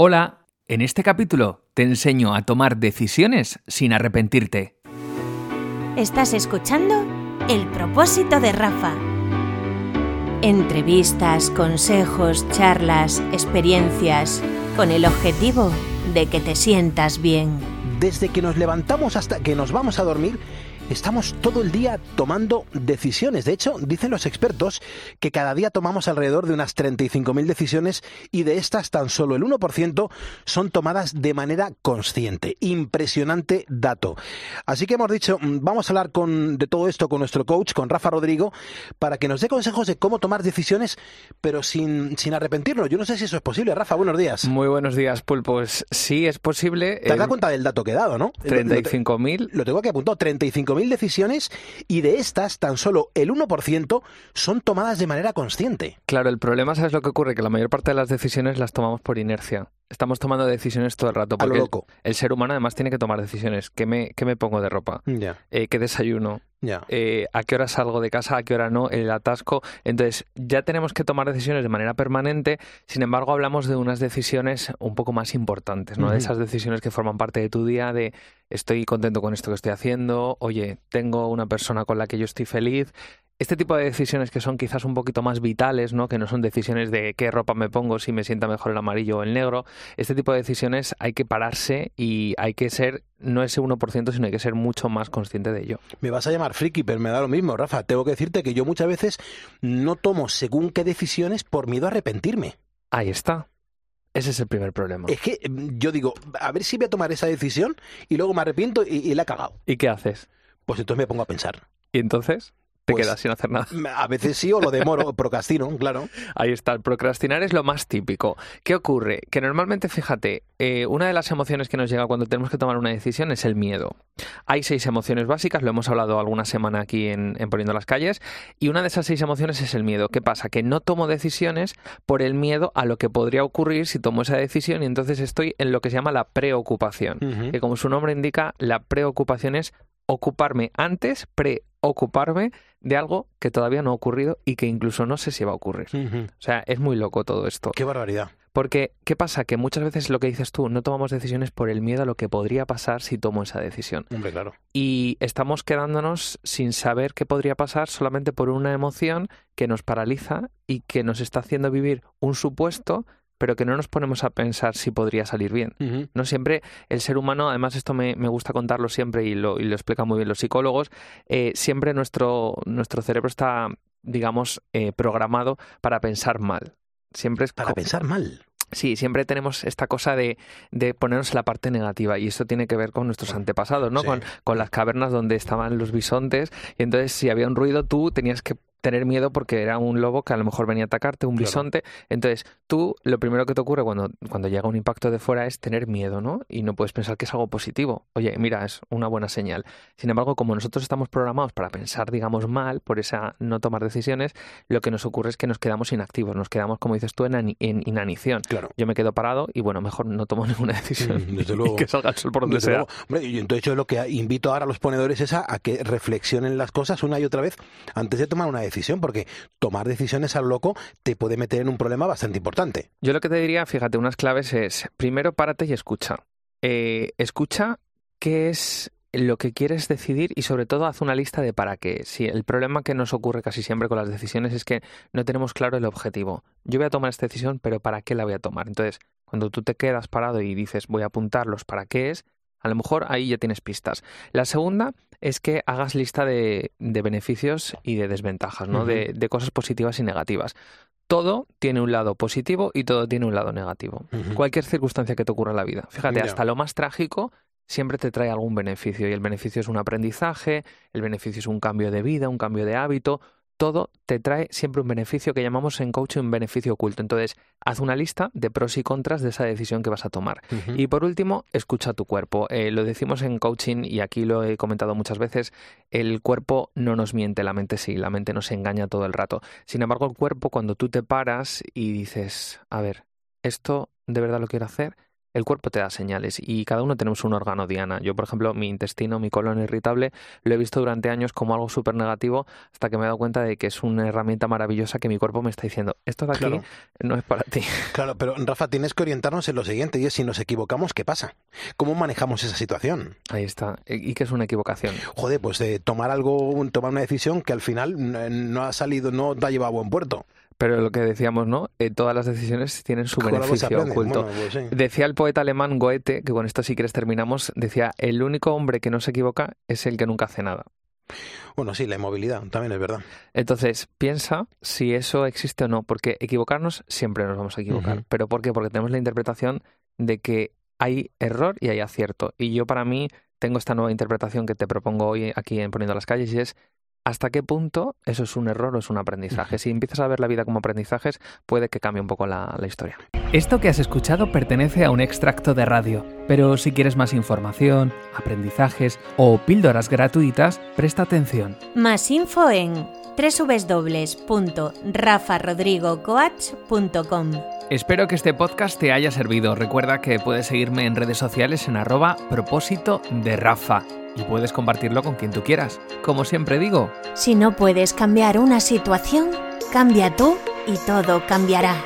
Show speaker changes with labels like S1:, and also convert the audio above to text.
S1: Hola, en este capítulo te enseño a tomar decisiones sin arrepentirte.
S2: Estás escuchando El propósito de Rafa. Entrevistas, consejos, charlas, experiencias, con el objetivo de que te sientas bien.
S3: Desde que nos levantamos hasta que nos vamos a dormir, estamos todo el día tomando decisiones. De hecho, dicen los expertos que cada día tomamos alrededor de unas 35.000 decisiones y de estas tan solo el 1% son tomadas de manera consciente. Impresionante dato. Así que hemos dicho, mm, vamos a hablar con, de todo esto con nuestro coach, con Rafa Rodrigo, para que nos dé consejos de cómo tomar decisiones, pero sin, sin arrepentirnos. Yo no sé si eso es posible. Rafa, buenos días.
S4: Muy buenos días, Pulpos. Sí, es posible.
S3: ¿Te has dado cuenta del dato que he dado, no?
S4: 35.000.
S3: Lo tengo aquí apuntado, 35.000 mil decisiones y de estas tan solo el 1% son tomadas de manera consciente.
S4: Claro, el problema, ¿sabes lo que ocurre? Que la mayor parte de las decisiones las tomamos por inercia. Estamos tomando decisiones todo el rato. Porque
S3: loco.
S4: El, ser humano además tiene que tomar decisiones. ¿Qué me, qué me pongo de ropa? Eh, ¿Qué desayuno? Eh, ¿A qué hora salgo de casa? ¿A qué hora no? El atasco. Entonces, ya tenemos que tomar decisiones de manera permanente. Sin embargo, hablamos de unas decisiones un poco más importantes, ¿no? De esas decisiones que forman parte de tu día, de estoy contento con esto que estoy haciendo, oye, tengo una persona con la que yo estoy feliz este tipo de decisiones que son quizás un poquito más vitales, ¿no? que no son decisiones de qué ropa me pongo, si me sienta mejor el amarillo o el negro, este tipo de decisiones hay que pararse y hay que ser, no ese 1%, sino hay que ser mucho más consciente de ello.
S3: Me vas a llamar friki, pero me da lo mismo, Rafa. Tengo que decirte que yo muchas veces no tomo según qué decisiones por miedo a arrepentirme.
S4: Ahí está. Ese es el primer problema.
S3: Es que mm, yo digo, a ver si voy a tomar esa decisión y luego me arrepiento y, y la he cagado.
S4: ¿Y qué haces?
S3: Pues entonces me pongo a pensar.
S4: ¿Y entonces? Te
S3: Pues,
S4: quedas sin hacer nada.
S3: A veces sí o lo demoro, procrastino, claro.
S4: Ahí está, el procrastinar es lo más típico. ¿Qué ocurre? Que normalmente, fíjate, eh, una de las emociones que nos llega cuando tenemos que tomar una decisión es el miedo. Hay seis emociones básicas, lo hemos hablado alguna semana aquí en, en Poniendo las Calles, y una de esas seis emociones es el miedo. ¿Qué pasa? Que no tomo decisiones por el miedo a lo que podría ocurrir si tomo esa decisión y entonces estoy en lo que se llama la preocupación. Que como su nombre indica, la preocupación es ocuparme antes, preocuparme de algo que todavía no ha ocurrido y que incluso no sé si va a ocurrir. O sea, es muy loco todo esto.
S3: Qué barbaridad.
S4: Porque, ¿qué pasa? Que muchas veces lo que dices tú, no tomamos decisiones por el miedo a lo que podría pasar si tomo esa decisión.
S3: Hombre, claro.
S4: Y estamos quedándonos sin saber qué podría pasar solamente por una emoción que nos paraliza y que nos está haciendo vivir un supuesto, pero que no nos ponemos a pensar si podría salir bien. No siempre el ser humano, además esto me, me gusta contarlo siempre y lo, y lo explican muy bien los psicólogos, eh, siempre nuestro, nuestro cerebro está, digamos, eh, programado para pensar mal. Siempre es
S3: Para pensar mal.
S4: Sí, siempre tenemos esta cosa de, de ponernos en la parte negativa y esto tiene que ver con nuestros antepasados, ¿no?
S3: Sí.
S4: Con, con las cavernas donde estaban los bisontes y entonces si había un ruido tú tenías que tener miedo porque era un lobo que a lo mejor venía a atacarte, un
S3: Claro.
S4: bisonte. Entonces tú lo primero que te ocurre cuando, cuando llega un impacto de fuera es tener miedo, ¿no? Y no puedes pensar que es algo positivo. Oye, mira, es una buena señal. Sin embargo, como nosotros estamos programados para pensar, digamos, mal, por esa no tomar decisiones, lo que nos ocurre es que nos quedamos inactivos, nos quedamos, como dices tú, en, en inanición
S3: Claro.
S4: yo me quedo parado y bueno, mejor no tomo ninguna decisión.
S3: Mm, desde luego.
S4: y que salga el sol por donde
S3: Desde
S4: sea.
S3: Hombre, y entonces yo lo que invito ahora a los ponedores es a, a que reflexionen las cosas una y otra vez antes de tomar una decisión, porque tomar decisiones al loco te puede meter en un problema bastante importante.
S4: Yo lo que te diría, fíjate, unas claves es, primero párate y escucha. Eh, escucha qué es lo que quieres decidir y sobre todo haz una lista de para qué. Si el problema que nos ocurre casi siempre con las decisiones es que no tenemos claro el objetivo. Yo voy a tomar esta decisión, pero ¿para qué la voy a tomar? Entonces, cuando tú te quedas parado y dices voy a apuntar los para qué es, a lo mejor ahí ya tienes pistas. La segunda es que hagas lista de, de beneficios y de desventajas, ¿no? De, de cosas positivas y negativas. Todo tiene un lado positivo y todo tiene un lado negativo. Cualquier circunstancia que te ocurra en la vida. Fíjate, hasta lo más trágico siempre te trae algún beneficio y el beneficio es un aprendizaje, el beneficio es un cambio de vida, un cambio de hábito. Todo te trae siempre un beneficio que llamamos en coaching un beneficio oculto. Entonces, haz una lista de pros y contras de esa decisión que vas a tomar. Y por último, escucha tu cuerpo. Eh, lo decimos en coaching y aquí lo he comentado muchas veces, el cuerpo no nos miente, la mente sí, la mente nos engaña todo el rato. Sin embargo, el cuerpo cuando tú te paras y dices, a ver, ¿esto de verdad lo quiero hacer? El cuerpo te da señales y cada uno tenemos un órgano diana. Yo, por ejemplo, mi intestino, mi colon irritable, lo he visto durante años como algo súper negativo hasta que me he dado cuenta de que es una herramienta maravillosa que mi cuerpo me está diciendo, esto de aquí no es para ti.
S3: Claro, pero Rafa, tienes que orientarnos en lo siguiente y es si nos equivocamos, ¿qué pasa? ¿Cómo manejamos esa situación?
S4: Ahí está. ¿Y qué es una equivocación?
S3: Joder, pues de tomar algo, tomar una decisión que al final no ha salido, no te ha llevado a buen puerto.
S4: Pero lo que decíamos, ¿no? Eh, todas las decisiones tienen su beneficio oculto. Pues decía el poeta alemán Goethe, que con esto si quieres terminamos, decía, el único hombre que no se equivoca es el que nunca hace nada.
S3: Bueno, sí, la inmovilidad también es verdad.
S4: Entonces, piensa si eso existe o no, porque equivocarnos siempre nos vamos a equivocar. ¿Pero por qué? Porque tenemos la interpretación de que hay error y hay acierto. Y yo para mí tengo esta nueva interpretación que te propongo hoy aquí en Poniendo las Calles y es hasta qué punto eso es un error o es un aprendizaje. Si empiezas a ver la vida como aprendizajes, puede que cambie un poco la, la, historia.
S1: Esto que has escuchado pertenece a un extracto de radio, pero si quieres más información, aprendizajes o píldoras gratuitas, presta atención.
S2: Más info en www.rafarodrigocoach.com.
S1: Espero que este podcast te haya servido. Recuerda que puedes seguirme en redes sociales en arroba propósito de Rafa y puedes compartirlo con quien tú quieras. Como siempre digo,
S2: si no puedes cambiar una situación, cambia tú y todo cambiará.